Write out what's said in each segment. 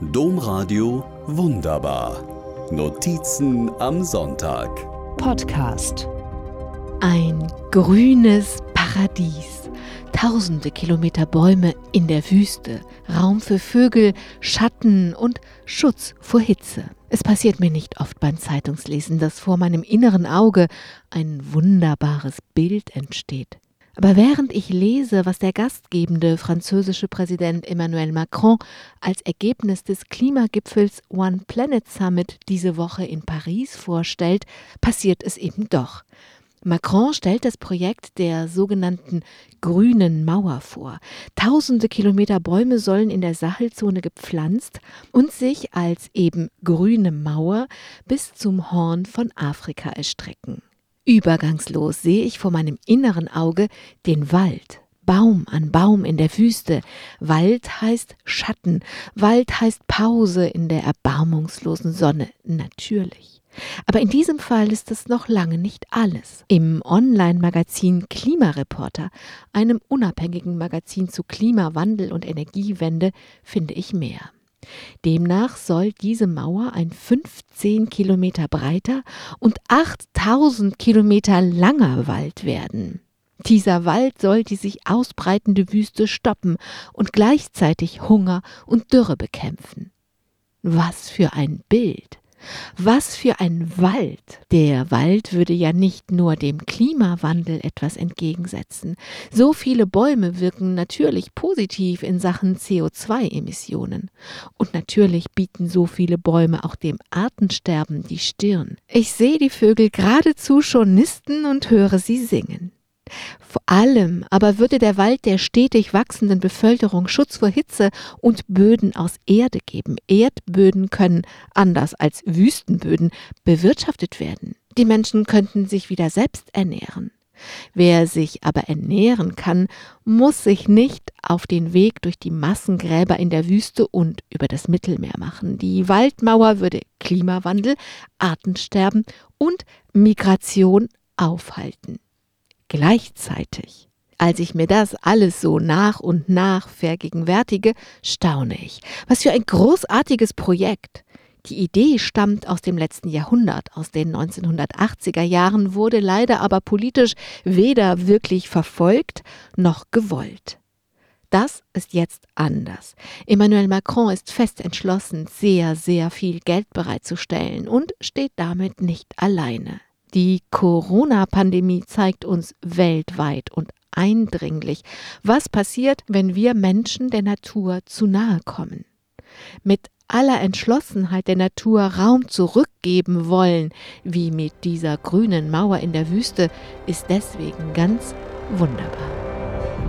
Domradio Wunderbar. Notizen am Sonntag. Podcast. Ein grünes Paradies. Tausende Kilometer Bäume in der Wüste, Raum für Vögel, Schatten und Schutz vor Hitze. Es passiert mir nicht oft beim Zeitungslesen, dass vor meinem inneren Auge ein wunderbares Bild entsteht. Aber während ich lese, was der gastgebende französische Präsident Emmanuel Macron als Ergebnis des Klimagipfels One Planet Summit diese Woche in Paris vorstellt, passiert es eben doch. Macron stellt das Projekt der sogenannten grünen Mauer vor. Tausende Kilometer Bäume sollen in der Sahelzone gepflanzt und sich als eben grüne Mauer bis zum Horn von Afrika erstrecken. Übergangslos sehe ich vor meinem inneren Auge den Wald. Baum an Baum in der Wüste. Wald heißt Schatten. Wald heißt Pause in der erbarmungslosen Sonne. Natürlich. Aber in diesem Fall ist das noch lange nicht alles. Im Online-Magazin Klimareporter, einem unabhängigen Magazin zu Klimawandel und Energiewende, finde ich mehr. Demnach soll diese Mauer ein 15 Kilometer breiter und 8000 Kilometer langer Wald werden. Dieser Wald soll die sich ausbreitende Wüste stoppen und gleichzeitig Hunger und Dürre bekämpfen. Was für ein Bild! Was für ein Wald! Der Wald würde ja nicht nur dem Klimawandel etwas entgegensetzen. So viele Bäume wirken natürlich positiv in Sachen CO2-Emissionen. Und natürlich bieten so viele Bäume auch dem Artensterben die Stirn. Ich sehe die Vögel geradezu schon nisten und höre sie singen. Vor allem aber würde der Wald der stetig wachsenden Bevölkerung Schutz vor Hitze und Böden aus Erde geben. Erdböden können, anders als Wüstenböden, bewirtschaftet werden. Die Menschen könnten sich wieder selbst ernähren. Wer sich aber ernähren kann, muss sich nicht auf den Weg durch die Massengräber in der Wüste und über das Mittelmeer machen. Die Waldmauer würde Klimawandel, Artensterben und Migration aufhalten gleichzeitig. Als ich mir das alles so nach und nach vergegenwärtige, staune ich. Was für ein großartiges Projekt. Die Idee stammt aus dem letzten Jahrhundert, aus den 1980er Jahren, wurde leider aber politisch weder wirklich verfolgt noch gewollt. Das ist jetzt anders. Emmanuel Macron ist fest entschlossen, sehr, sehr viel Geld bereitzustellen und steht damit nicht alleine. Die Corona-Pandemie zeigt uns weltweit und eindringlich, was passiert, wenn wir Menschen der Natur zu nahe kommen. Mit aller Entschlossenheit der Natur Raum zurückgeben wollen, wie mit dieser grünen Mauer in der Wüste, ist deswegen ganz wunderbar.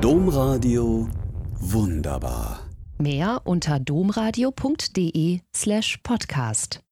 Domradio wunderbar. Mehr unter domradio.de slash podcast.